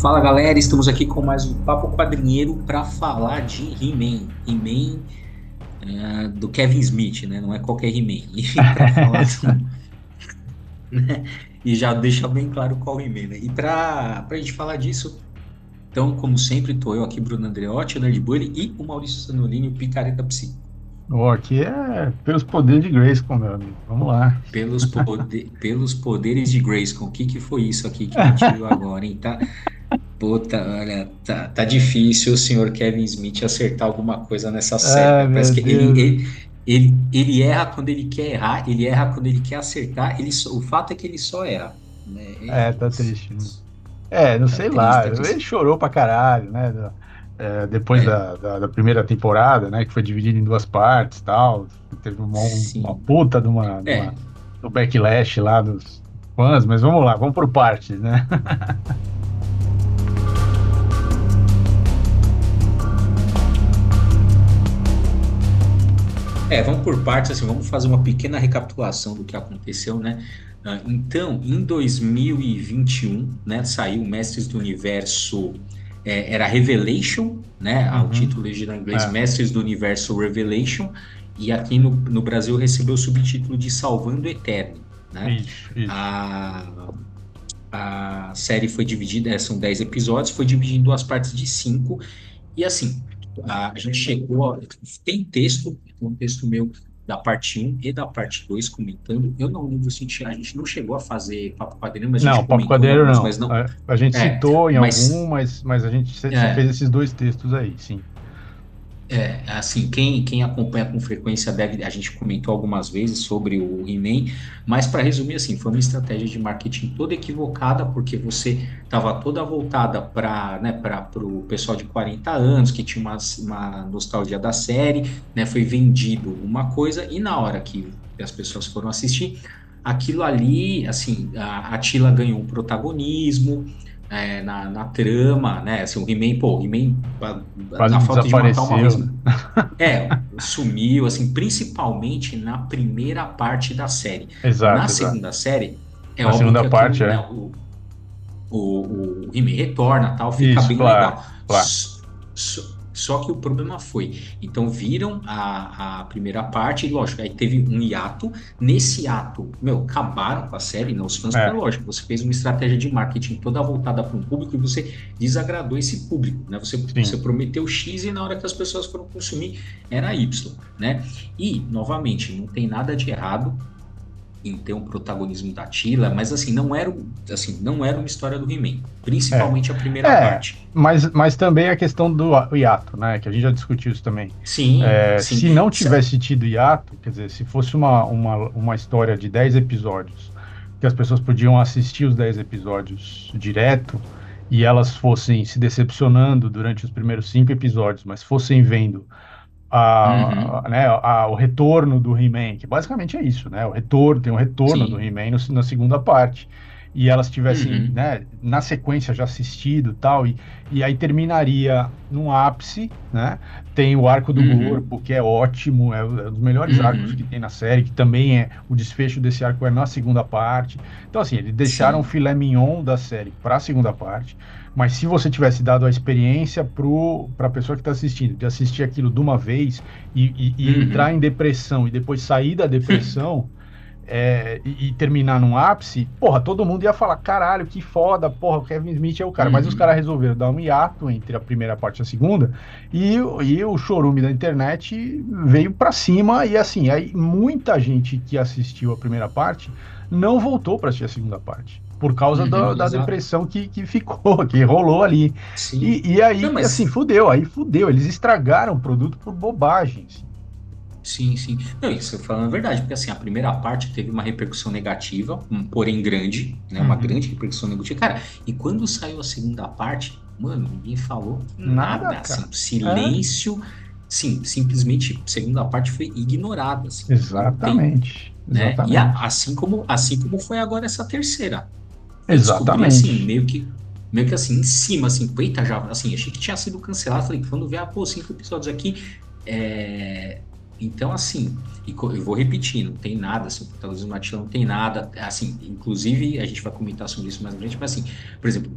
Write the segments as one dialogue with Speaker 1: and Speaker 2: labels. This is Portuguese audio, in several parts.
Speaker 1: Fala galera, estamos aqui com mais um Papo Quadrinheiro para falar de He-Man. He-Man uh, do Kevin Smith, né? Não é qualquer He-Man. né? E já deixa bem claro qual He-Man, né? E para a gente falar disso, então, como sempre, estou eu aqui, Bruno Andreotti, o Nerd Bully, e o Maurício Sanolini, o Picareta Psi.
Speaker 2: Oh, aqui é pelos poderes de Grayskull, meu amigo. Vamos lá.
Speaker 1: Pelos, pode pelos poderes de Grayskull. O que, que foi isso aqui que a gente viu agora, hein? Tá, puta, olha, tá, tá difícil o senhor Kevin Smith acertar alguma coisa nessa série. É, Parece que ele, ele, ele, ele, erra quando ele quer errar, ele erra quando ele quer acertar. Ele, o fato é que ele só erra.
Speaker 2: Né? É, tá triste. Né? É, não tá sei lá. Tá ele chorou pra caralho, né? É, depois é. da, da, da, primeira temporada, né? Que foi dividida em duas partes tal. Teve uma, uma puta de uma, de é. uma, do backlash lá dos fãs, mas vamos lá, vamos por partes, né?
Speaker 1: É, vamos por partes, assim, vamos fazer uma pequena recapitulação do que aconteceu, né? Ah, então, em 2021, né, saiu Mestres do Universo é, era Revelation, né? Uhum. O título original em inglês, é. Mestres do Universo Revelation, e aqui no, no Brasil recebeu o subtítulo de Salvando o Eterno, né? Isso, isso. A, a série foi dividida, são 10 episódios, foi dividida em duas partes de 5, e assim, a, a gente chegou, tem texto, um texto meu da parte 1 e da parte 2 comentando. Eu não lembro se a gente não chegou a fazer papo quadrinho, mas
Speaker 2: a gente Não, papo quadrinho não. Mas não. A, a gente é, citou em mas, algum, mas, mas a gente é, fez esses dois textos aí, sim.
Speaker 1: É, assim, quem, quem acompanha com frequência deve, a gente comentou algumas vezes sobre o He-Man, mas para resumir assim, foi uma estratégia de marketing toda equivocada, porque você estava toda voltada para né, o pessoal de 40 anos, que tinha uma, uma nostalgia da série, né, foi vendido uma coisa, e na hora que as pessoas foram assistir, aquilo ali, assim, a, a Tila ganhou um protagonismo, é, na, na, trama, né? Assim, o He-Man, pô, o He-Man,
Speaker 2: na falta de matar uma vez. Né?
Speaker 1: É, sumiu, assim, principalmente na primeira parte da série.
Speaker 2: Exato.
Speaker 1: Na
Speaker 2: exato.
Speaker 1: segunda série,
Speaker 2: é na segunda que parte,
Speaker 1: é.
Speaker 2: Né,
Speaker 1: o, o, o He-Man retorna tal, fica Isso, bem claro, legal.
Speaker 2: Claro.
Speaker 1: Só que o problema foi, então viram a, a primeira parte, e lógico, aí teve um hiato. Nesse hiato, meu, acabaram com a série, não, os fãs, é. lógico, você fez uma estratégia de marketing toda voltada para um público e você desagradou esse público, né? Você, você prometeu X e na hora que as pessoas foram consumir era Y, né? E, novamente, não tem nada de errado em ter um protagonismo da Tila, mas assim, não era, assim, não era uma história do He-Man, principalmente é. a primeira é, parte.
Speaker 2: Mas, mas também a questão do hiato, né, que a gente já discutiu isso também.
Speaker 1: Sim,
Speaker 2: é,
Speaker 1: sim.
Speaker 2: Se não tivesse tido hiato, quer dizer, se fosse uma, uma, uma história de 10 episódios, que as pessoas podiam assistir os 10 episódios direto, e elas fossem se decepcionando durante os primeiros cinco episódios, mas fossem vendo a, uhum. né, a, o retorno do He-Man, que basicamente é isso, né? O retorno, tem um retorno Sim. do He-Man na segunda parte. E elas tivessem, uhum. né, na sequência já assistido tal, e, e aí terminaria num ápice, né? Tem o arco do uhum. corpo, que é ótimo, é, um dos melhores uhum. arcos que tem na série, que também é o desfecho desse arco é na segunda parte. Então, assim, eles deixaram Sim. o filé mignon da série para a segunda parte. Mas se você tivesse dado a experiência para a pessoa que está assistindo, de assistir aquilo de uma vez e, e, e uhum. entrar em depressão e depois sair da depressão é, e, e, terminar num ápice, porra, todo mundo ia falar: caralho, que foda, porra, o Kevin Smith é o cara. Uhum. Mas os uhum. caras resolveram dar um hiato entre a primeira parte e a segunda e, e o chorume da internet veio para cima. E assim, aí muita gente que assistiu a primeira parte não voltou para assistir a segunda parte por causa uhum, da, da depressão que, que ficou, que rolou ali. E, e, aí, Não, mas... assim, fudeu, aí fudeu. Eles estragaram o produto por bobagem. Assim.
Speaker 1: Sim, sim. Não, isso falando a verdade, porque assim, a primeira parte teve uma repercussão negativa, um, porém grande, né? Uma uhum. grande repercussão negativa. Cara, e quando saiu a segunda parte, mano, ninguém falou nada, nada assim, silêncio. É. Sim, simplesmente a segunda parte foi ignorada. Assim,
Speaker 2: Exatamente.
Speaker 1: Tem, né? Exatamente. E a, assim, como, assim como foi agora essa terceira.
Speaker 2: Exatamente.
Speaker 1: assim, meio que, meio que assim, em cima, assim, eita, já, assim, achei que tinha sido cancelado, falei, quando ver, ah, pô, cinco episódios aqui, é... então, assim, E eu vou repetir, não tem nada, assim, o protagonismo Atila não tem nada, assim, inclusive a gente vai comentar sobre isso mais à frente, mas assim, por exemplo,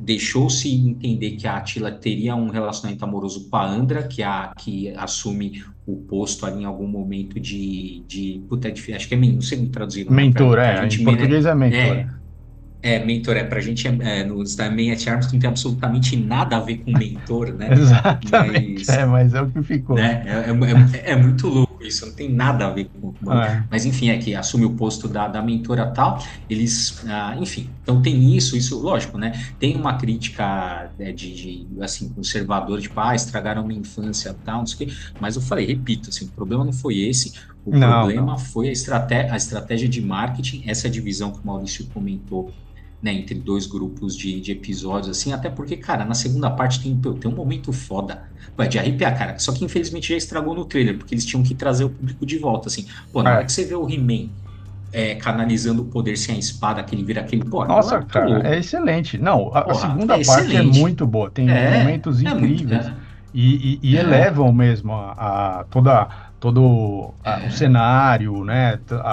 Speaker 1: deixou-se entender que a Atila teria um relacionamento amoroso com a Andra, que, é a, que assume o posto ali em algum momento de, de puta, é acho que é, não sei como traduzir.
Speaker 2: Mentor, é, em português é mentor. É,
Speaker 1: é, mentor, é, pra gente, é, é, nos da at Arms não tem absolutamente nada a ver com mentor, né?
Speaker 2: Exatamente, mas, é, mas é o que ficou.
Speaker 1: Né? É, é, é, é muito louco isso, não tem nada a ver com... É. Mas, enfim, é que assume o posto da, da mentora tal, eles, ah, enfim, então tem isso, isso, lógico, né? Tem uma crítica né, de, de, assim, conservador, tipo, ah, estragaram minha infância tal, não sei o quê, mas eu falei, repito, assim, o problema não foi esse, o não, problema não. foi a, estratégia, a estratégia de marketing, essa divisão que o Maurício comentou né, entre dois grupos de, de episódios, assim, até porque, cara, na segunda parte tem, tem um momento foda, de arrepiar, cara, só que infelizmente já estragou no trailer, porque eles tinham que trazer o público de volta, assim, pô, na é. hora que você vê o He-Man é, canalizando o poder sem a espada, que ele vira aquele, pô,
Speaker 2: Nossa, cara, é excelente, não, a, Porra, a segunda é parte é muito boa, tem é, momentos é incríveis, muito, e, e, e elevam mesmo a, a toda todo a, o cenário, né, a,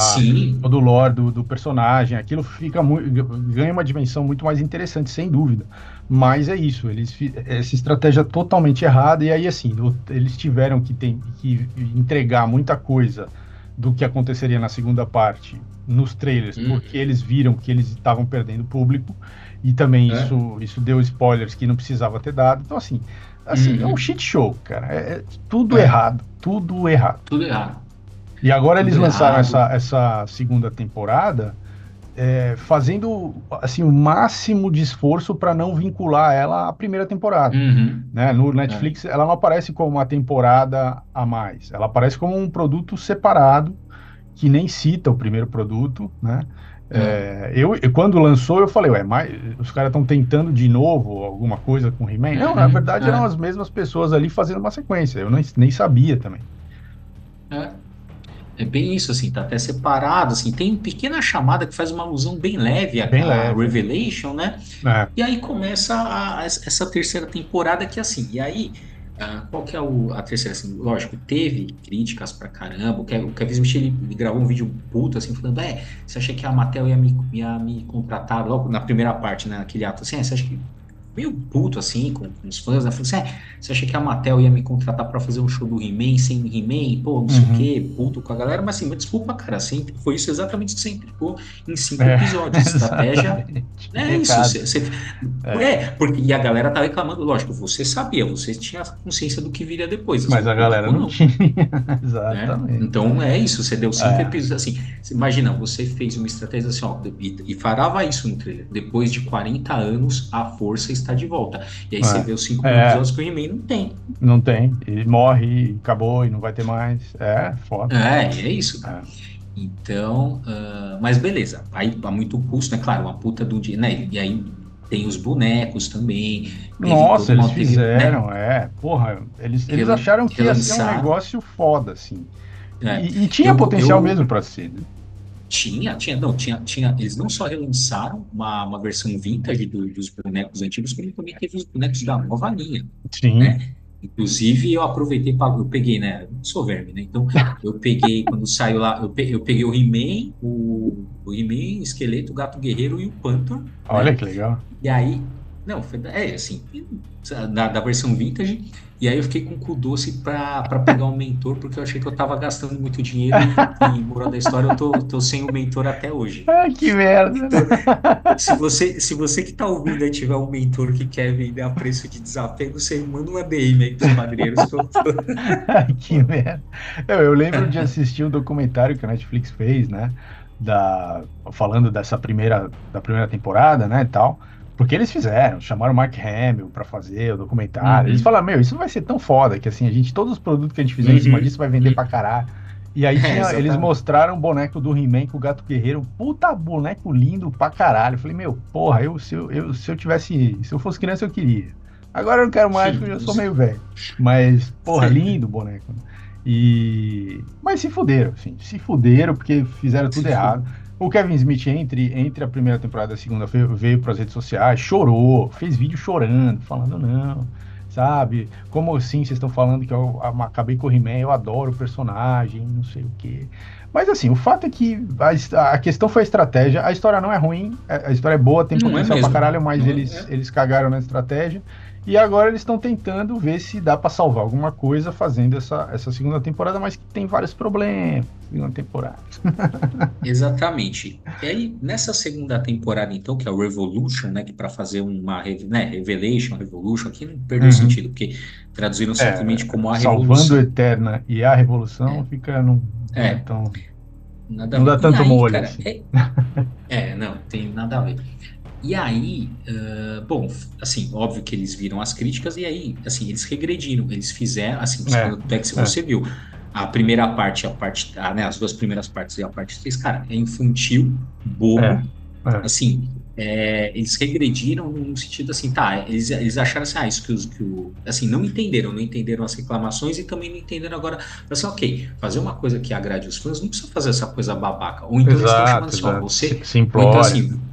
Speaker 2: todo o lore do, do, personagem, aquilo fica muito, ganha uma dimensão muito mais interessante, sem dúvida. Mas é isso, eles essa estratégia totalmente errada e aí assim eles tiveram que, tem, que entregar muita coisa do que aconteceria na segunda parte nos trailers, hum. porque eles viram que eles estavam perdendo público e também é. isso isso deu spoilers que não precisava ter dado. Então assim, Assim, uhum. é um uhum. shit show, cara. É, é tudo é. errado. Tudo errado.
Speaker 1: Tudo errado.
Speaker 2: E agora tudo eles lançaram essa, essa segunda temporada é, fazendo assim o máximo de esforço para não vincular ela à primeira temporada. Uhum. Né? No Netflix, é. ela não aparece como uma temporada a mais. Ela aparece como um produto separado que nem cita o primeiro produto, né? É, eu, quando lançou, eu falei, ué, mas os caras estão tentando de novo alguma coisa com He-Man? Não, na uhum. verdade eram é. as mesmas pessoas ali fazendo uma sequência. Eu nem, nem sabia também.
Speaker 1: É. É bem isso, assim, tá até separado, assim, tem pequena chamada que faz uma alusão bem leve bem leve. Revelation, né? É. E aí começa a, a, essa terceira temporada que, assim, e aí ah, qual que é o, a terceira? Assim, lógico, teve críticas pra caramba. O Kevin Smith ele, ele gravou um vídeo puto, assim, falando: É, você acha que a Mattel ia me, ia me contratar logo na primeira parte, né? Naquele ato assim, é, você acha que meio puto assim com, com os fãs, né? Falei assim, é, você acha que a Mattel ia me contratar para fazer um show do He-Man sem He-Man? Pô, não sei uhum. o quê, puto com a galera, mas assim, me desculpa, cara, sempre foi isso exatamente que você implicou em cinco é, episódios. Estratégia. É isso. Você, você, é. é. porque e a galera tá reclamando, lógico, você sabia, você tinha consciência do que viria depois.
Speaker 2: Mas a galera não, não tinha. Exatamente.
Speaker 1: Né? Então é isso, você deu cinco é. episódios. Assim, imagina, você fez uma estratégia assim, ó, e, e farava isso no trailer. Depois de 40 anos, a força está de volta. E aí é. você vê os cinco é. episódios que o He-Man não tem.
Speaker 2: Não tem. Ele morre e acabou e não vai ter mais. É, foda.
Speaker 1: É, é isso, cara. É. Então, uh, mas beleza. Aí há muito custo, né? Claro, uma puta do dia, né? E aí tem os bonecos também.
Speaker 2: Nossa, eles fizeram, né? é. Porra, eles, eles acharam que ia ser um negócio foda, assim. É. E, e, tinha eu, potencial eu, mesmo para ser. Né?
Speaker 1: Tinha, tinha, não, tinha, tinha. Eles não só relançaram uma, uma versão vintage do, dos bonecos antigos, como também teve os bonecos da nova linha.
Speaker 2: Sim.
Speaker 1: Né? Inclusive, eu aproveitei para. Eu peguei, né? Eu sou verme, né? Então, eu peguei, quando saiu lá, eu peguei, eu peguei o He-Man, o, o He-Man, Esqueleto, o Gato Guerreiro e o Panther.
Speaker 2: Olha né? que legal.
Speaker 1: E aí, não, foi, é assim, da, da versão vintage. E aí eu fiquei com o cu doce pra, pra pegar um mentor, porque eu achei que eu tava gastando muito dinheiro e, e moral da história, eu tô, tô sem o mentor até hoje.
Speaker 2: Ah, que merda!
Speaker 1: Então, se você, se você que tá ouvindo aí tiver um mentor que quer vender a preço de desapego, você manda uma DM aí pros padrinheiros. Que,
Speaker 2: eu... que merda! Eu, eu lembro de assistir um documentário que a Netflix fez, né? Da, falando dessa primeira, da primeira temporada, né, e tal. Porque eles fizeram, chamaram o Mark Hamill para fazer o documentário. Uhum. Eles falaram, meu, isso vai ser tão foda que assim, a gente, todos os produtos que a gente fizer uhum. em cima uhum. disso vai vender pra caralho. E aí tinha, é, eles mostraram o boneco do He-Man com o Gato Guerreiro. Puta boneco lindo pra caralho. Eu falei, meu, porra, eu se, eu, eu, se eu tivesse. Se eu fosse criança, eu queria. Agora eu não quero mais, porque eu já sou meio velho. Mas, porra, lindo o boneco. E. Mas se fuderam, assim. Se fuderam, porque fizeram tudo errado. O Kevin Smith, entre, entre a primeira temporada e a segunda, veio, para as redes sociais, chorou, fez vídeo chorando, falando: não, sabe? Como assim vocês estão falando que eu acabei com o He-Man, eu adoro o personagem, não sei o quê. Mas assim, o fato é que a, a, questão foi a estratégia. A história não é ruim, a história é boa, tem não é potencial é pra caralho, mas eles, é. eles cagaram na estratégia. E agora eles estão tentando ver se dá para salvar alguma coisa fazendo essa, essa segunda temporada, mas que tem vários problemas. Segunda temporada.
Speaker 1: Exatamente. E aí, nessa segunda temporada, então, que é o Revolution, né? Que para fazer uma né, Revelation, Revolution, aqui não perdeu uhum. sentido, porque traduziram é, simplesmente como a
Speaker 2: Salvando Revolução. Salvando Eterna e a Revolução é. fica num. É. Então,
Speaker 1: nada não dá tanto aí, molho. Cara, assim. é, é, não, tem nada a ver. E aí, uh, bom, assim, óbvio que eles viram as críticas e aí, assim, eles regrediram, eles fizeram, assim, é, é que você é. viu, a primeira parte, a parte, a, né, as duas primeiras partes e a parte 3, cara, é infantil, bobo, é, é. assim, é, eles regrediram no sentido assim, tá, eles, eles acharam assim, ah, isso que, os, que o, assim, não entenderam, não entenderam as reclamações e também não entenderam agora, assim, ok, fazer uma coisa que agrade os fãs, não precisa fazer essa coisa babaca, ou então exato, eles estão chamando assim, ó, você,
Speaker 2: Simplório.
Speaker 1: ou então assim,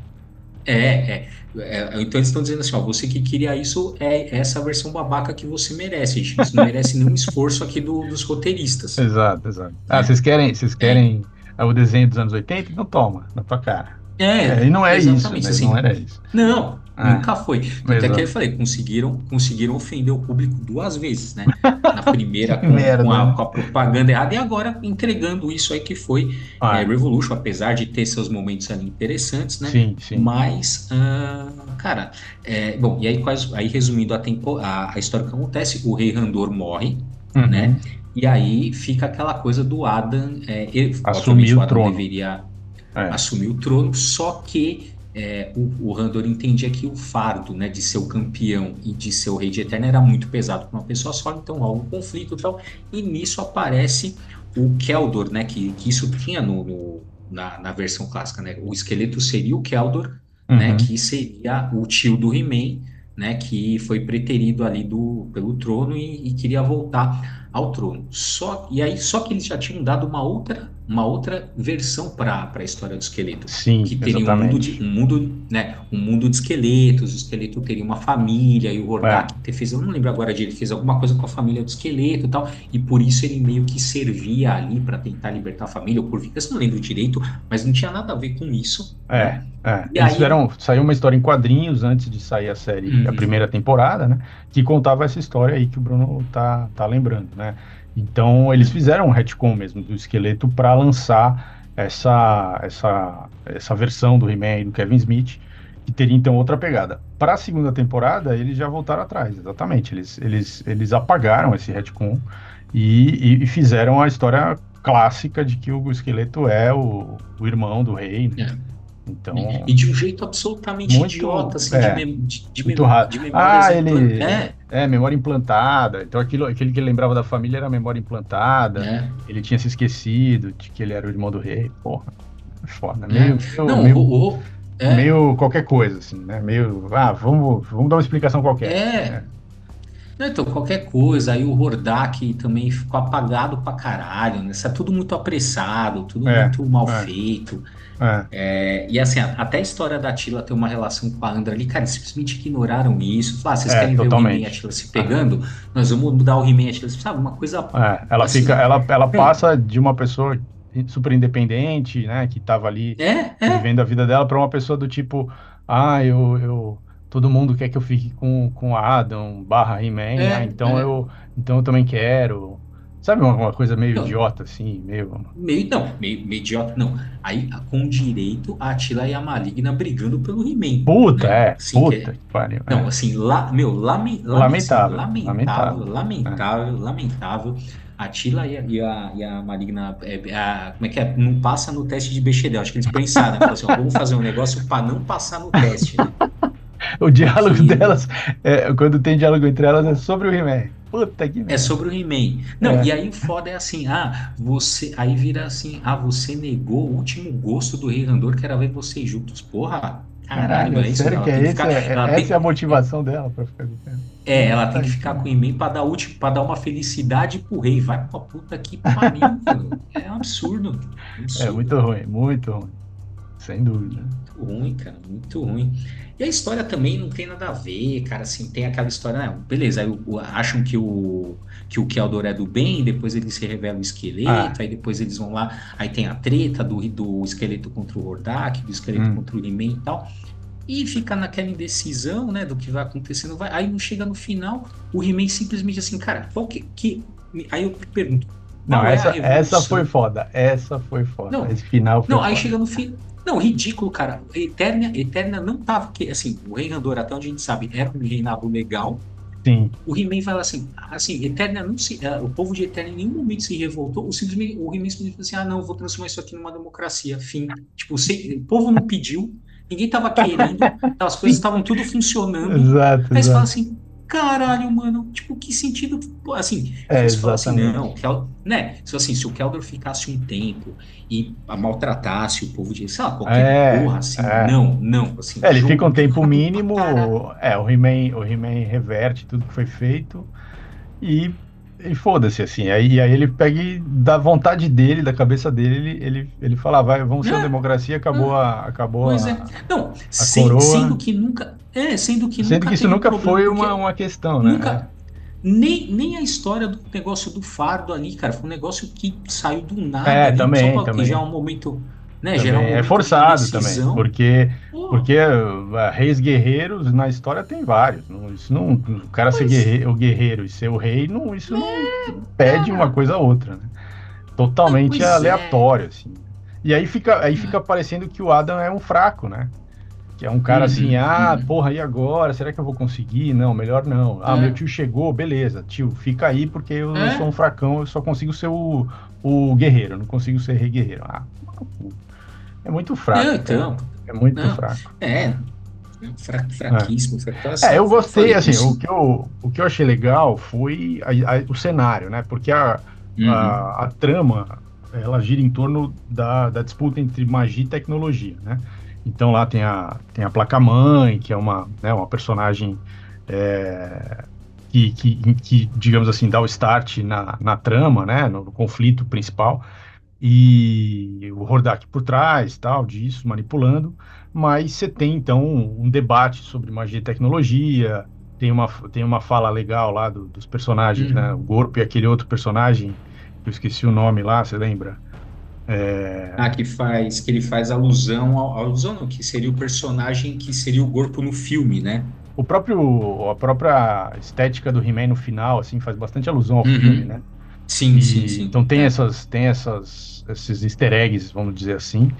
Speaker 1: é, é, é, Então eles estão dizendo assim, ó, você que queria isso é essa versão babaca que você merece, gente. Isso não merece nenhum esforço aqui do, dos roteiristas.
Speaker 2: Exato, exato. Ah, é. vocês querem, vocês querem é. o desenho dos anos 80? Então toma, na tua cara.
Speaker 1: É,
Speaker 2: é e não é isso, né? assim, não era isso.
Speaker 1: Não, ah, nunca foi. Até que eu falei, conseguiram, conseguiram ofender o público duas vezes, né? Na primeira com, Merda, com, a, com, a, propaganda errada e agora entregando isso aí que foi ah. é, Revolution, apesar de ter seus momentos ali interessantes, né?
Speaker 2: Sim, sim.
Speaker 1: Mas, uh, cara, é, bom, e aí, quase, aí resumindo a, tempo, a, a história que acontece, o rei Randor morre, uhum. né? E aí fica aquela coisa do Adam, é, ele,
Speaker 2: assumir o, o Adam trono.
Speaker 1: deveria é. assumir o trono, só que é, o, o Randor entendia que o fardo né, de ser o campeão e de ser o rei de Eterna era muito pesado para uma pessoa só, então há um conflito e tal, e nisso aparece o Keldor, né, que, que isso tinha no, no na, na, versão clássica, né, o esqueleto seria o Keldor, né, uhum. né, que seria o tio do He-Man, né, que foi preterido ali do, pelo trono e, e, queria voltar ao trono. Só, e aí, só que eles já tinham dado uma outra uma outra versão para a história do esqueleto.
Speaker 2: Sim,
Speaker 1: que teria um mundo, de, um mundo, né, um mundo de esqueletos, o esqueleto teria uma família, e o Hordak é. fez, eu não lembro agora de ele fez alguma coisa com a família do esqueleto e tal, e por isso ele meio que servia ali para tentar libertar a família, ou por vingança, não lembro direito, mas não tinha nada a ver com isso.
Speaker 2: É, né? é. E Eles aí... fizeram, saiu uma história em quadrinhos antes de sair a série, uhum. a primeira temporada, né, que contava essa história aí que o Bruno tá, tá lembrando, né, então eles fizeram um retcon mesmo do esqueleto para lançar essa, essa, essa versão do He-Man e do Kevin Smith, que teria então outra pegada. Para a segunda temporada, eles já voltaram atrás, exatamente. Eles, eles, eles apagaram esse retcon e, e, e fizeram a história clássica de que o esqueleto é o, o irmão do rei. Né? É. Então,
Speaker 1: e de um jeito absolutamente muito, idiota, assim,
Speaker 2: é, de, de, de, muito mem de Ah, ele é. É. memória implantada. Então aquilo, aquele que ele lembrava da família era memória implantada. É. Ele tinha se esquecido de que ele era o irmão do rei. Porra, foda. É. Meio, meio, Não, meio, o, o, é. meio qualquer coisa, assim, né? Meio, ah, vamos, vamos dar uma explicação qualquer.
Speaker 1: É.
Speaker 2: Né?
Speaker 1: Então, qualquer coisa, aí o Hordak também ficou apagado pra caralho, né? Isso é tudo muito apressado, tudo é, muito mal é. feito. É. É, e assim, até a história da Tila ter uma relação com a Andra ali, cara, eles simplesmente ignoraram isso. Falaram, ah, vocês é, querem totalmente. ver o He-Man e a Tila se pegando? Nós vamos mudar o He-Man e a Tila, sabe? Uma coisa.
Speaker 2: É, ela assim, fica, ela, ela passa de uma pessoa super independente, né, que tava ali vivendo a vida dela, para uma pessoa do tipo, ah, eu, eu todo mundo quer que eu fique com, com Adam barra He-Man, né? então eu então eu também quero. Sabe uma, uma coisa meio não, idiota, assim, meio...
Speaker 1: Meio, não, meio, meio idiota, não. Aí, com direito, a Atila e a Maligna brigando pelo He-Man.
Speaker 2: Puta, né? é, assim, puta que,
Speaker 1: que pariu. Não, é. assim, la, meu, lame,
Speaker 2: lamentável,
Speaker 1: assim, lamentável, lamentável, lamentável, é. lamentável. A Tila e a, e a, e a Maligna, é, a, como é que é? Não passa no teste de Bechdel. Acho que eles pensaram, né? assim, ó, vamos fazer um negócio para não passar no teste, né?
Speaker 2: o diálogo Sim. delas, é, quando tem diálogo entre elas, é sobre o He-Man. Puta que
Speaker 1: É sobre o He-Man. Não, é. e aí o foda é assim, ah, você. Aí vira assim, ah, você negou o último gosto do Rei Randor, que era ver vocês juntos. Porra,
Speaker 2: caralho, caralho é isso. Sério que é, ficar, é, essa tem... é a motivação dela pra ficar
Speaker 1: É, ela tem que ficar com o He-Man pra dar, último, pra dar uma felicidade pro rei. Vai pra puta que pariu, É um absurdo.
Speaker 2: absurdo. É muito ruim, muito ruim. sem dúvida.
Speaker 1: Ruim, cara, muito ruim. E a história também não tem nada a ver, cara, assim, tem aquela história, né? Beleza, aí acham que o que o Keldor é do bem, depois ele se revela o esqueleto, ah. aí depois eles vão lá, aí tem a treta do, do esqueleto contra o Hordak, do esqueleto hum. contra o he e tal. E fica naquela indecisão, né, do que vai acontecendo. Vai, aí não chega no final, o He-Man simplesmente assim, cara, qual que, que. Aí eu pergunto.
Speaker 2: Não, é essa, essa foi foda. Essa foi foda. Não, Esse final foi
Speaker 1: Não,
Speaker 2: foda.
Speaker 1: aí chega no fim. Não, ridículo, cara. Eterna, Eterna não tava. Assim, o Rei Randor, até onde a gente sabe, era um reinado legal.
Speaker 2: Sim.
Speaker 1: O He-Man fala assim, assim, Eterna não se, uh, o povo de Eterna em nenhum momento se revoltou, o, simplesmente, o He-Man simplesmente assim, ah não, vou transformar isso aqui numa democracia, fim. Tipo, se, o povo não pediu, ninguém tava querendo, as coisas estavam tudo funcionando.
Speaker 2: Exato,
Speaker 1: Aí
Speaker 2: você
Speaker 1: fala assim, caralho, mano, tipo, que sentido, assim,
Speaker 2: é,
Speaker 1: assim, não, né, se assim, se o Keldor ficasse um tempo e maltratasse o povo de, sei lá, qualquer é, porra, assim, é. não, não, assim.
Speaker 2: É, ele fica um tempo mínimo, é, o He-Man o He reverte tudo que foi feito e e foda-se, assim. Aí, aí ele pega e, da vontade dele, da cabeça dele, ele, ele, ele fala, vai, vamos ser uma é. democracia, acabou a. Acabou pois a, é.
Speaker 1: Não, sem, sendo que nunca. É, sendo que
Speaker 2: sendo
Speaker 1: nunca.
Speaker 2: que isso nunca foi uma, uma questão,
Speaker 1: né? Nunca. Nem, nem a história do negócio do fardo ali, cara, foi um negócio que saiu do nada.
Speaker 2: É,
Speaker 1: ali,
Speaker 2: também, só também.
Speaker 1: já é um momento né?
Speaker 2: Um é forçado também, porque, porque uh, reis guerreiros na história tem vários. Não, isso não, o cara ser guerreiro, o guerreiro e ser o rei, não, isso não é, pede uma coisa a outra. Né? Totalmente é. aleatório, assim. E aí fica, aí fica parecendo que o Adam é um fraco, né? Que é um cara uhum, assim, ah, uhum. porra, e agora? Será que eu vou conseguir? Não, melhor não. Ah, é. meu tio chegou, beleza, tio, fica aí porque eu é. sou um fracão, eu só consigo ser o, o guerreiro, não consigo ser rei guerreiro. Ah, é muito fraco. Não,
Speaker 1: então.
Speaker 2: É muito não, fraco.
Speaker 1: É. Fra, fraquíssimo,
Speaker 2: é. é, eu gostei, assim, o que eu, o que eu achei legal foi a, a, o cenário, né? Porque a, uhum. a, a, trama, ela gira em torno da, da disputa entre magia e tecnologia, né? Então lá tem a, tem a placa-mãe, que é uma, né, uma personagem é, que, que, que, digamos assim, dá o start na, na trama, né? No, no conflito principal e o Hordak por trás, tal, disso, manipulando, mas você tem então um debate sobre magia e tecnologia, tem uma, tem uma fala legal lá do, dos personagens, né? uhum. né? O Gorpo e aquele outro personagem, que eu esqueci o nome lá, você lembra?
Speaker 1: É... Ah, que faz, que ele faz alusão ao, alusão não, que seria o personagem que seria o Gorpo no filme, né?
Speaker 2: O próprio, a própria estética do He-Man no final, assim, faz bastante alusão ao uhum. filme, né?
Speaker 1: Sim, e, sim, sim.
Speaker 2: Então tem, é. essas, tem essas, esses easter eggs, vamos dizer assim.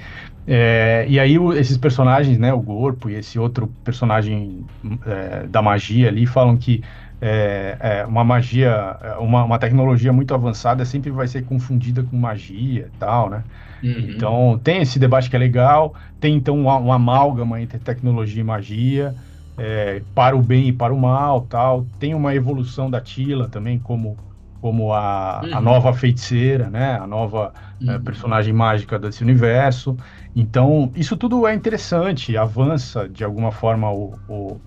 Speaker 2: É, e aí o, esses personagens, né, o Corpo e esse outro personagem é, da magia ali, falam que é, é uma magia, uma, uma, tecnologia muito avançada sempre vai ser confundida com magia e tal, né? Uhum. Então tem esse debate que é legal, tem então uma, uma amálgama entre tecnologia e magia, é, para o bem e para o mal, tal. Tem uma evolução da Tila também como como a, uhum. a nova feiticeira, né? A nova eh, uhum. personagem mágica desse universo. Então, isso tudo é interessante, avança de alguma forma o, o,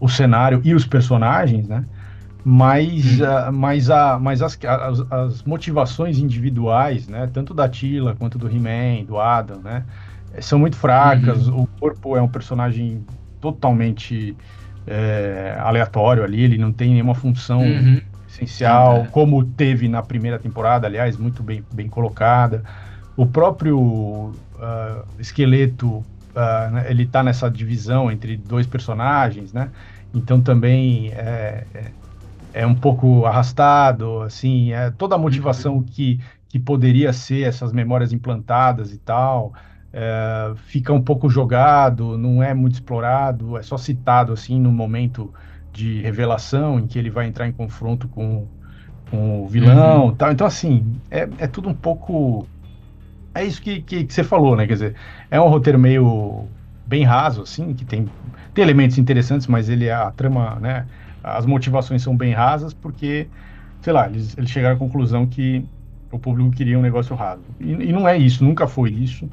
Speaker 2: o cenário e os personagens, né? Mas, uh, mas, a, mas as, as, as, motivações individuais, né? Tanto da Tila quanto do He-Man, do Adam, né? São muito fracas. Uhum. O corpo é um personagem totalmente é, aleatório ali, ele não tem nenhuma função essencial, como teve na primeira temporada, aliás, muito bem, bem colocada. O próprio uh, esqueleto, uh, ele está nessa divisão entre dois personagens, né? Então também é, é, é um pouco arrastado, assim, é toda a motivação uhum. que, que poderia ser essas memórias implantadas e tal, é, fica um pouco jogado, não é muito explorado, é só citado assim no momento de revelação, em que ele vai entrar em confronto com, com o vilão uhum. tal. Então, assim, é, é tudo um pouco. É isso que, que, que, você falou, né? Quer dizer, é um roteiro meio bem raso, assim, que tem, tem elementos interessantes, mas ele a trama, né? As motivações são bem rasas, porque, sei lá, eles, eles chegaram à conclusão que o público queria um negócio raso. E, e não é isso, nunca foi isso.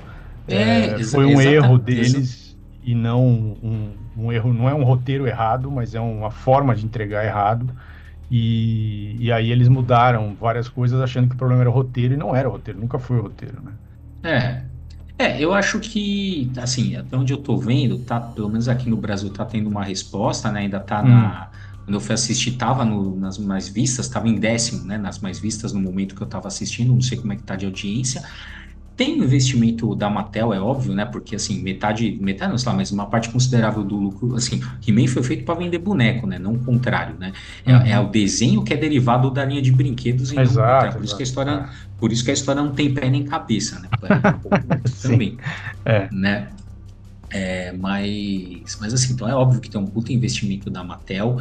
Speaker 2: É, é, foi um erro deles e não um, um erro, não é um roteiro errado, mas é uma forma de entregar errado. E, e aí eles mudaram várias coisas achando que o problema era o roteiro e não era o roteiro, nunca foi o roteiro, né?
Speaker 1: É. É, eu acho que, assim, até onde eu tô vendo, tá, pelo menos aqui no Brasil tá tendo uma resposta, né? Ainda tá hum. na. Quando eu fui assistir, tava no, nas mais vistas, tava em décimo, né? Nas mais vistas no momento que eu tava assistindo, não sei como é que tá de audiência. Tem investimento da Mattel, é óbvio, né? Porque assim, metade, metade não sei lá, mas uma parte considerável do lucro, assim, He-Man foi feito para vender boneco, né? Não o contrário, né? É, uhum. é, o desenho que é derivado da linha de brinquedos
Speaker 2: e exato,
Speaker 1: não Por isso que a história, por isso que a história não tem pé nem cabeça, né? também, é. né? É, mas, mas assim, então é óbvio que tem um puta investimento da Mattel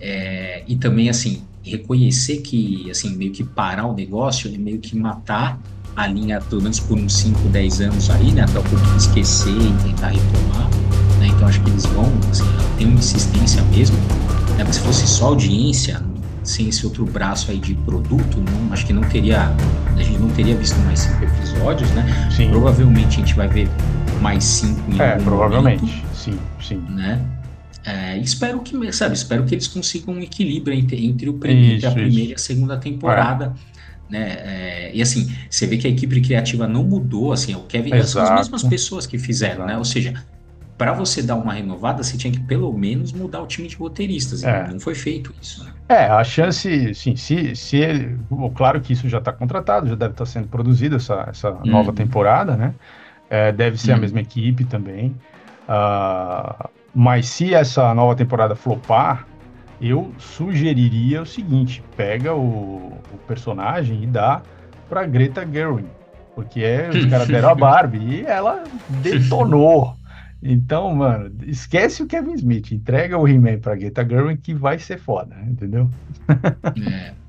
Speaker 1: é, e também assim reconhecer que assim meio que parar o negócio é meio que matar a linha, pelo menos por uns 5, 10 anos aí, né? Até o ponto esquecer e tentar retomar. Né? Então acho que eles vão, assim, tem uma insistência mesmo. Né? Mas se fosse só audiência, sem esse outro braço aí de produto, não, acho que não teria, a gente não teria visto mais cinco episódios, né?
Speaker 2: Sim.
Speaker 1: Provavelmente a gente vai ver mais cinco
Speaker 2: em É, provavelmente, momento, sim, sim.
Speaker 1: Né? É, espero que, sabe, espero que eles consigam um equilíbrio entre, entre, o primeiro, isso, a primeira isso. e a segunda temporada. É né? É, e assim, você vê que a equipe criativa não mudou, assim, o Kevin Exato. são as mesmas pessoas que fizeram, Exato. né? Ou seja, para você dar uma renovada, você tinha que pelo menos mudar o time de roteiristas. É. Não foi feito isso. Né?
Speaker 2: É, a chance, sim, se, se ele, claro que isso já está contratado, já deve estar tá sendo produzido essa, essa hum. nova temporada, né? É, deve ser hum. a uhum. mesma equipe também. Uh, mas se essa nova temporada flopar, eu sugeriria o seguinte: pega o, o personagem e dá pra Greta Gerwig, porque é, os caras deram a Barbie e ela detonou. Então, mano, esquece o Kevin Smith, entrega o He-Man pra Greta Gerwig que vai ser foda, entendeu?
Speaker 1: É.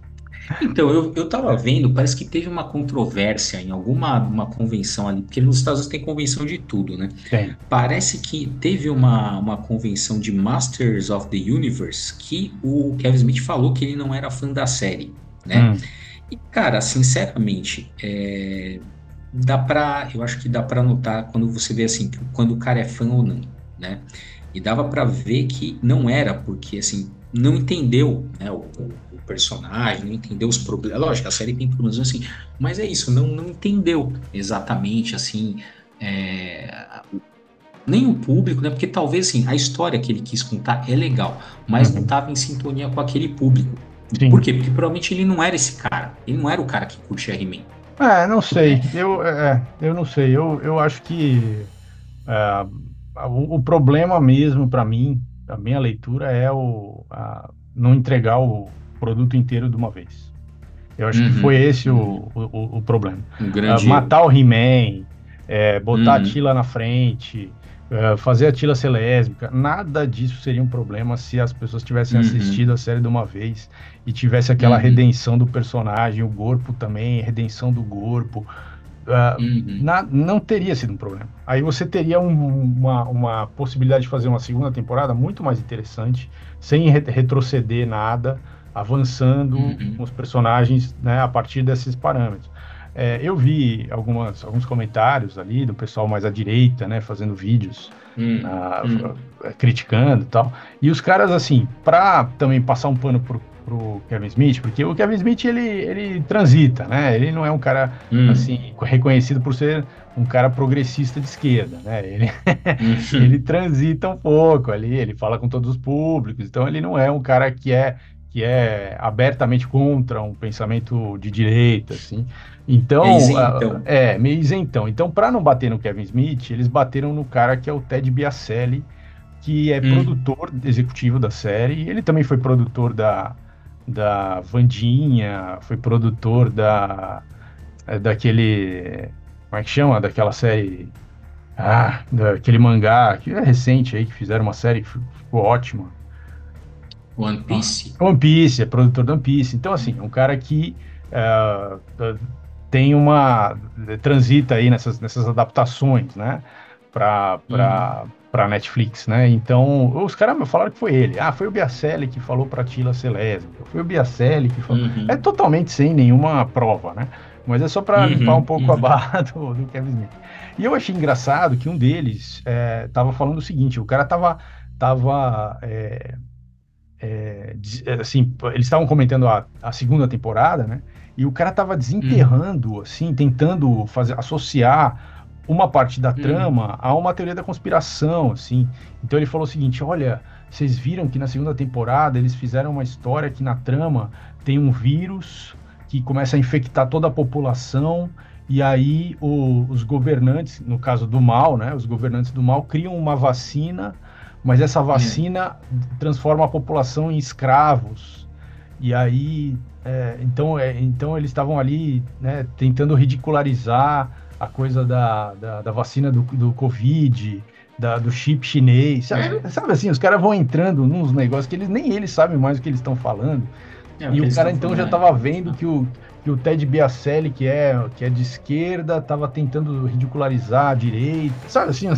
Speaker 1: Então, eu, eu tava vendo, parece que teve uma controvérsia em alguma uma convenção ali, porque nos Estados Unidos tem convenção de tudo, né?
Speaker 2: Tem.
Speaker 1: Parece que teve uma, uma convenção de Masters of the Universe que o Kevin Smith falou que ele não era fã da série, né? Hum. E, cara, sinceramente, é, dá pra. Eu acho que dá pra notar quando você vê assim, quando o cara é fã ou não, né? E dava para ver que não era, porque assim, não entendeu né, o, personagem, não entendeu os problemas. Lógico, a série tem problemas assim, mas é isso, não, não entendeu exatamente assim. É, nem o público, né? Porque talvez assim, a história que ele quis contar é legal, mas uhum. não estava em sintonia com aquele público. Sim. Por quê? Porque provavelmente ele não era esse cara. Ele não era o cara que curte He-Man.
Speaker 2: É, não sei. Eu, é, eu não sei. Eu, eu acho que é, o, o, problema mesmo para mim, a minha leitura é o a, não entregar o, produto inteiro de uma vez. Eu acho uhum. que foi esse o, o, o problema.
Speaker 1: Um grande...
Speaker 2: uh, matar o He-Man, é, botar uhum. a Tila na frente, uh, fazer a Tila ser lésbica, nada disso seria um problema se as pessoas tivessem uhum. assistido a série de uma vez e tivesse aquela uhum. redenção do personagem, o corpo também, redenção do corpo. Uh, na, não teria sido um problema. Aí você teria um, uma, uma possibilidade de fazer uma segunda temporada muito mais interessante, sem re retroceder nada avançando uhum. os personagens né, a partir desses parâmetros. É, eu vi algumas, alguns comentários ali do pessoal mais à direita, né, fazendo vídeos, uhum. criticando e tal. E os caras, assim, para também passar um pano pro, pro Kevin Smith, porque o Kevin Smith, ele, ele transita, né? Ele não é um cara, uhum. assim, reconhecido por ser um cara progressista de esquerda, né? Ele, uhum. ele transita um pouco ali, ele fala com todos os públicos, então ele não é um cara que é que é abertamente contra um pensamento de direita, assim. Então, é isentão. é, meio isentão. Então, para não bater no Kevin Smith, eles bateram no cara que é o Ted Biaselli, que é hum. produtor executivo da série. Ele também foi produtor da, da Vandinha, foi produtor da daquele como é que chama? Daquela série ah, daquele mangá que é recente aí que fizeram uma série que ficou ótima.
Speaker 1: One Piece?
Speaker 2: One Piece, é produtor do One Piece. Então, assim, um cara que uh, tem uma. transita aí nessas, nessas adaptações, né? Pra, pra, uhum. pra Netflix, né? Então, os caras falaram que foi ele. Ah, foi o Biacelli que falou pra Tila Celeste. Foi o Biacelli que falou. Uhum. É totalmente sem nenhuma prova, né? Mas é só para uhum, limpar um pouco uhum. a barra do, do, Kevin Smith. E eu achei engraçado que um deles é, tava falando o seguinte: o cara tava. tava é, é, é, assim, eles estavam comentando a, a, segunda temporada, né? E o cara tava desenterrando, hum. assim, tentando fazer associar uma parte da hum. trama a uma teoria da conspiração, assim. Então ele falou o seguinte: olha, vocês viram que na segunda temporada eles fizeram uma história que na trama tem um vírus que começa a infectar toda a população e aí o, os governantes, no caso do mal, né, os governantes do mal criam uma vacina, mas essa vacina transforma a população em escravos. E aí, é, então, é, então eles estavam ali né, tentando ridicularizar a coisa da, da, da vacina do, do Covid, da, do chip chinês. Sabe, é. sabe assim, os caras vão entrando nos negócios que eles nem eles sabem mais o que eles estão falando. É, e o cara então já estava vendo que o, que o Ted Biaselli, que é, que é de esquerda, estava tentando ridicularizar a direita. Sabe assim,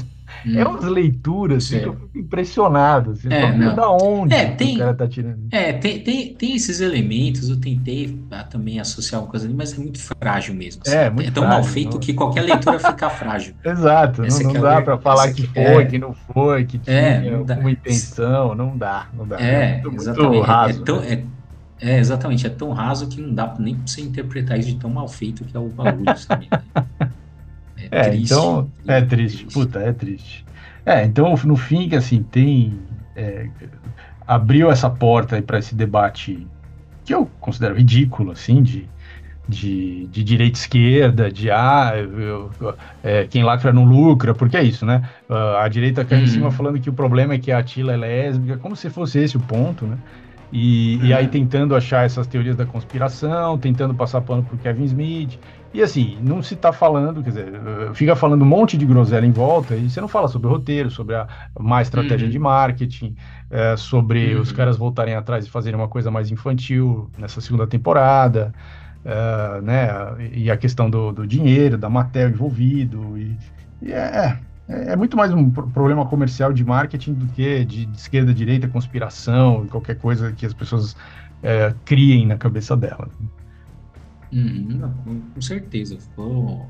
Speaker 2: Hum. É umas leituras assim, que eu fico impressionado. Assim, é, não. Da onde
Speaker 1: é, tem, o cara tá tirando? É, tem, tem, tem esses elementos, eu tentei ah, também associar uma coisa ali, mas é muito frágil mesmo. Assim. É, muito é tão frágil, mal feito não. que qualquer leitura fica frágil.
Speaker 2: Exato, não, não é dá para falar que foi, é, que não foi, que é, tinha uma intenção, não dá, não dá.
Speaker 1: É, muito, exatamente. Muito raso, é, tão, né? é, exatamente, é tão raso que não dá nem para você interpretar isso de tão mal feito que é o bagulho, sabe?
Speaker 2: É, triste, então é triste. Puta, é triste. É, então no fim, que assim, tem. É, abriu essa porta para esse debate que eu considero ridículo, assim, de, de, de direita esquerda, de ah, eu, é, quem lacra não lucra, porque é isso, né? Uh, a direita cai uhum. em cima falando que o problema é que a Atila é lésbica, como se fosse esse o ponto, né? E, uhum. e aí tentando achar essas teorias da conspiração, tentando passar pano pro Kevin Smith. E assim, não se está falando, quer dizer, fica falando um monte de groselha em volta e você não fala sobre o roteiro, sobre a má estratégia uhum. de marketing, é, sobre uhum. os caras voltarem atrás e fazerem uma coisa mais infantil nessa segunda temporada, é, né? E a questão do, do dinheiro, da matéria envolvido. E, e é, é, é, muito mais um problema comercial de marketing do que de, de esquerda, direita, conspiração, qualquer coisa que as pessoas criem na cabeça delas.
Speaker 1: Uhum, com, com, certeza. Ficou.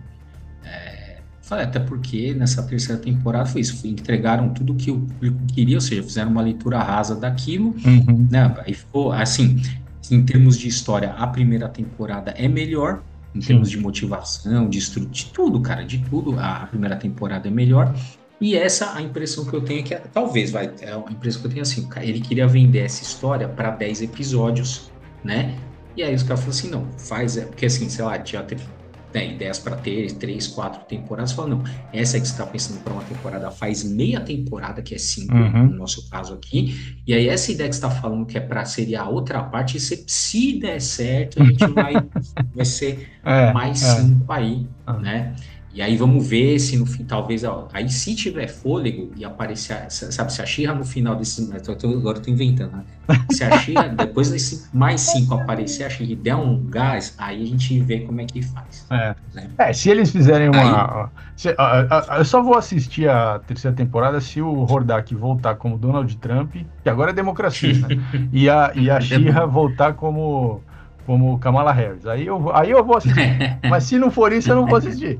Speaker 1: É, até porque nessa terceira temporada foi isso. Entregaram tudo que o público queria, ou seja, fizeram uma leitura rasa daquilo. Uhum. Né? Aí ficou assim. Em termos de história, a primeira temporada é melhor, em Sim. termos de motivação, de, de tudo, cara, de tudo, a primeira temporada é melhor. E essa a impressão que eu tenho é que talvez vai, é a impressão que eu tenho assim, ele queria vender essa história para 10 episódios, né? E aí os caras falaram assim, não, faz, é, porque assim, sei lá, tinha né, ideias para ter três, quatro temporadas, falou, não, essa é que você está pensando para uma temporada, faz meia temporada, que é cinco, uhum. no nosso caso aqui, e aí essa ideia que você está falando que é para seria a outra parte, se, se der certo, a gente vai, vai ser é, mais é. cinco aí, uhum. né? E aí vamos ver se no fim, talvez, ó, aí se tiver fôlego e aparecer, sabe, se a Xirra no final desse, agora eu tô inventando, né? Se a Xirra, depois desse mais cinco aparecer, a Xirra der um gás, aí a gente vê como é que faz.
Speaker 2: É, né? é se eles fizerem uma... Aí, se, eu só vou assistir a terceira temporada se o Hordak voltar como Donald Trump, que agora é democracia, né? e a, e a Xirra voltar como como Kamala Harris. Aí eu, aí eu vou assistir. Mas se não for isso, eu não vou assistir.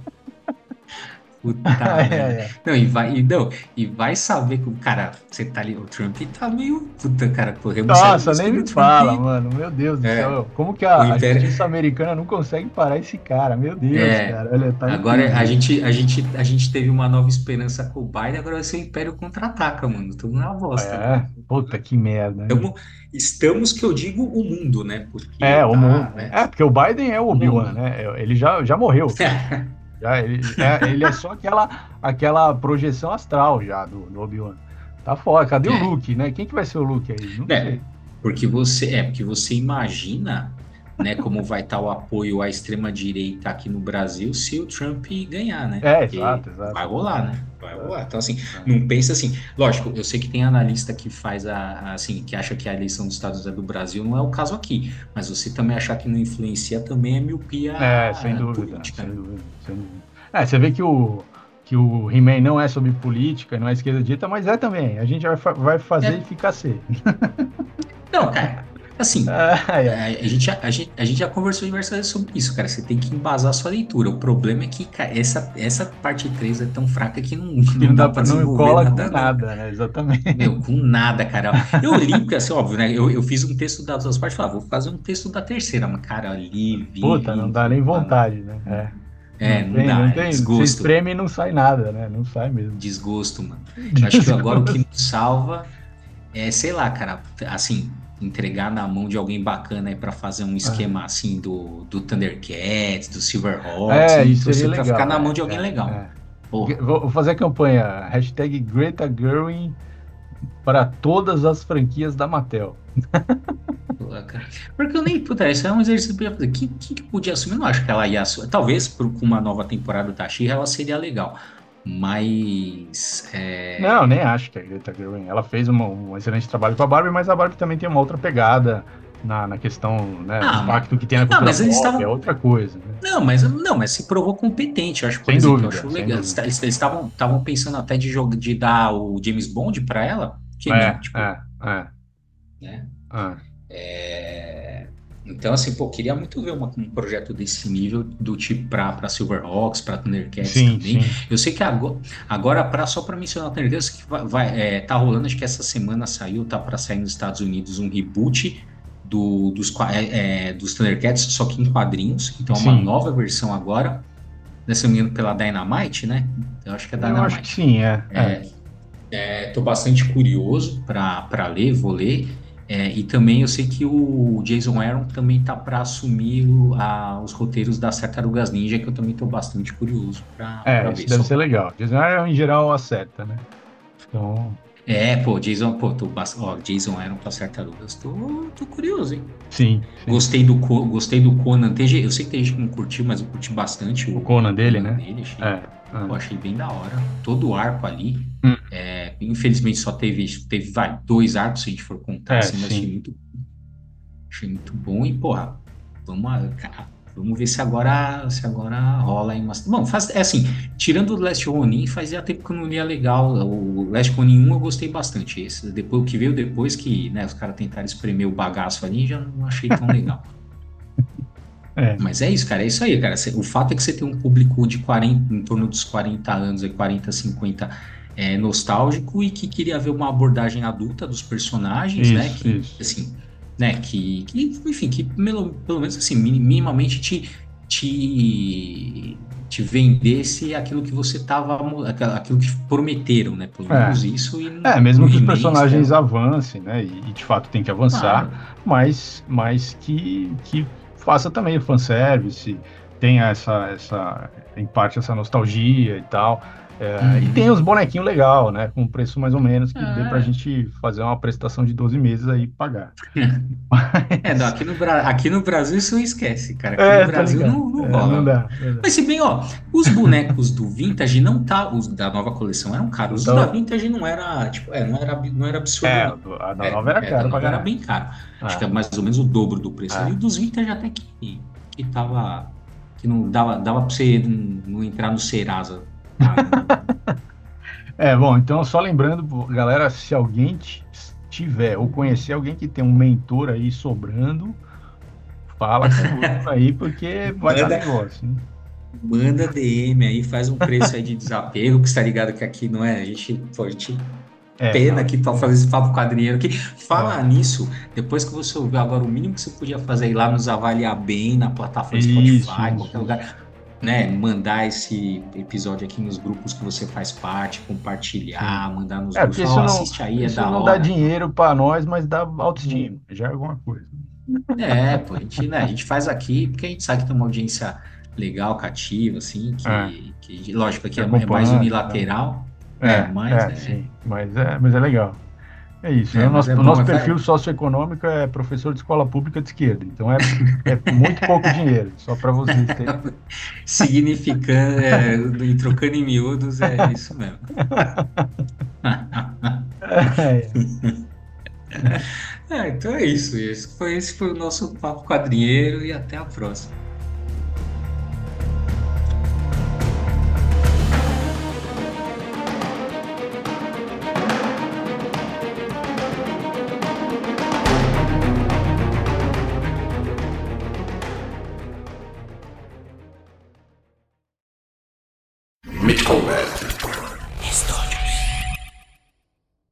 Speaker 1: Puta, é, é. Não, e vai, e, não, e vai saber que o cara, você tá ali, o Trump tá meio. Puta, cara, correu
Speaker 2: Nossa, nem me fala, mano. Meu Deus do é, céu. Como que a, Império... a justiça americana não consegue parar esse cara? Meu Deus, é, cara. Olha,
Speaker 1: tá agora a gente, a, gente, a gente teve uma nova esperança com o Biden, agora vai ser o Império contra-ataca, mano. Tudo na bosta. É,
Speaker 2: né? puta que merda.
Speaker 1: Estamos, estamos, que eu digo, o mundo, né?
Speaker 2: Porque, é, o tá, mundo. Né? É, porque o Biden é o Obi-Wan, né? Ele já, já morreu. Já, ele, é, ele é só aquela, aquela projeção astral já do, do Obi-Wan. Tá fora. Cadê é. o Luke, né? Quem que vai ser o Luke aí?
Speaker 1: Não é, sei. Porque você, é, porque você imagina né, como vai estar o apoio à extrema-direita aqui no Brasil se o Trump ganhar, né?
Speaker 2: É, Porque exato, exato.
Speaker 1: Vai rolar, né? Vai rolar. Então, assim, não pensa assim. Lógico, eu sei que tem analista que faz a, a, assim, que acha que a eleição dos Estados Unidos é do Brasil, não é o caso aqui. Mas você também achar que não influencia também é miopia
Speaker 2: é, sem dúvida, política. Sem né? dúvida, sem dúvida. É, você vê que o, que o He-Man não é sobre política, não é esquerda direita, mas é também. A gente vai, vai fazer é. e ficar ser.
Speaker 1: Não, cara, Assim, ah, é. a, gente, a, gente, a gente já conversou diversas vezes sobre isso, cara. Você tem que embasar a sua leitura. O problema é que cara, essa, essa parte 3 é tão fraca que não, não,
Speaker 2: não dá, pra Não cola nada, com nada, né? Exatamente.
Speaker 1: Meu, com nada, cara. Eu li, porque assim, óbvio, né? Eu, eu fiz um texto das duas partes e falei, ah, vou fazer um texto da terceira, mas, cara, ali.
Speaker 2: Vi, Puta, não dá nem vontade, né? É.
Speaker 1: É, não, não tem, dá, não é tem. Desgosto. Você
Speaker 2: espreme e não sai nada, né? Não sai mesmo.
Speaker 1: Desgosto, mano. Eu acho que agora o que nos salva é, sei lá, cara, assim, entregar na mão de alguém bacana aí para fazer um esquema é. assim do, do Thundercats, do Silverhawks,
Speaker 2: é, isso seria
Speaker 1: legal, ficar na mão de alguém é, legal. É.
Speaker 2: Vou fazer a campanha hashtag Greta Gerwin para todas as franquias da Mattel.
Speaker 1: Porque eu nem, puta, isso é um exercício que eu fazer. Quem, quem que podia assumir? Eu não acho que ela ia assumir. Talvez com uma nova temporada da She ela seria legal. Mas. É...
Speaker 2: Não, nem acho que a Greta Gerwig. Ela fez uma, um excelente trabalho com a Barbie, mas a Barbie também tem uma outra pegada na, na questão, né, ah, do impacto que tem na cultura não, pop, estavam... é outra coisa. Né?
Speaker 1: Não, mas não, mas se provou competente, eu acho. Por
Speaker 2: sem exemplo, dúvida,
Speaker 1: eu acho legal. Eles estavam pensando até de jogo, de dar o James Bond para ela,
Speaker 2: que é, tipo, é, é.
Speaker 1: Né? É. é. Então, assim, pô, queria muito ver uma, um projeto desse nível, do tipo pra, pra Silverhawks, pra Thundercats sim, também. Sim. Eu sei que agora, agora pra, só pra mencionar o Thundercats, que vai, vai é, tá rolando, acho que essa semana saiu, tá pra sair nos Estados Unidos um reboot do, dos, é, é, dos Thundercats, só que em quadrinhos. Então, é uma sim. nova versão agora. Né, menina pela Dynamite, né? Eu acho que é Dynamite. Eu acho que
Speaker 2: sim, é.
Speaker 1: é. é. tô bastante curioso para ler, vou ler. É, e também eu sei que o Jason Aaron também tá para assumir o, a, os roteiros das Tartarugas Ninja, que eu também tô bastante curioso para
Speaker 2: é, ver. Isso deve ser legal. Jason Aaron em geral acerta, né? Então.
Speaker 1: É, pô, Jason, pô, tô, ó, Jason Aaron com as tartarugas, tô, tô curioso, hein?
Speaker 2: Sim,
Speaker 1: sim. Gostei do, gostei do Conan. Tem, eu sei que tem gente que não curtiu, mas eu curti bastante
Speaker 2: o, o Conan dele, Conan né? Dele,
Speaker 1: achei, é, é. Eu achei bem da hora. Todo o arco ali. Infelizmente só teve, teve vai, dois arcos, se a gente for contar,
Speaker 2: é,
Speaker 1: assim, mas achei muito, achei muito bom. E, porra, vamos, cara, vamos ver se agora, se agora rola aí umas. Bom, faz, é assim, tirando o Last Ronin, fazia tempo que eu não lia legal. O Last Ronin 1 eu gostei bastante. Esse, depois, o que veio depois que né, os caras tentaram espremer o bagaço ali, já não achei tão legal. É. Mas é isso, cara, é isso aí, cara. O fato é que você tem um público de 40, em torno dos 40 anos, 40, 50 é, nostálgico e que queria ver uma abordagem adulta dos personagens, né, isso, né? Que, isso. assim, né? Que, que enfim, que pelo, pelo menos assim, minimamente te, te, te vendesse aquilo que você tava, aquilo que prometeram, né? Pelo é. menos isso. E
Speaker 2: é, mesmo que os personagens né? avancem, né? E, e, de fato tem que avançar, mas, mas que, que faça também o fanservice, tenha essa, essa, em parte essa nostalgia e tal. É, uhum. E tem os bonequinhos legal, né? Com preço mais ou menos, que ah. dê pra é. gente fazer uma prestação de 12 meses aí e pagar.
Speaker 1: É, não, aqui, no, aqui no Brasil isso não esquece, cara. Aqui é, no Brasil não, não é, rola. Não dá, Mas se bem, ó, os bonecos do Vintage não tá. Os da nova coleção eram caros. Os então, da Vintage não era, tipo, é, não era, não era absurdo. É,
Speaker 2: a da nova era caro.
Speaker 1: era bem caro. Acho que é mais ou menos o dobro do preço. E dos Vintage até que, que tava. Que não dava, dava pra você não entrar no Serasa
Speaker 2: é, bom, então só lembrando, galera, se alguém tiver ou conhecer alguém que tem um mentor aí sobrando, fala aí, porque vai manda, dar negócio. Hein?
Speaker 1: Manda DM aí, faz um preço aí de desapego, que está ligado que aqui não é, a gente, gente é, pena não. aqui para fazer esse papo quadrinheiro aqui. Falar é. nisso, depois que você ouviu agora, o mínimo que você podia fazer é ir lá nos avaliar bem na plataforma isso, Spotify, isso. qualquer lugar né, mandar esse episódio aqui nos grupos que você faz parte, compartilhar, Sim. mandar nos
Speaker 2: é, grupos, oh, não, assiste aí, é isso da não hora. dá dinheiro para nós, mas dá autoestima, já é alguma coisa.
Speaker 1: É, pô, a gente, né, a gente faz aqui porque a gente sabe que tem uma audiência legal, cativa, assim, que, é. que lógico, aqui é, é mais unilateral,
Speaker 2: é, é mas é, sim, mas é, mas é legal. É isso. É, né? nosso, é o nosso perfil socioeconômico é professor de escola pública de esquerda. Então é, é muito pouco dinheiro, só para vocês terem.
Speaker 1: Significando, é, trocando em miúdos, é isso mesmo. É. é, então é isso. Esse foi, esse foi o nosso papo quadrinheiro e até a próxima.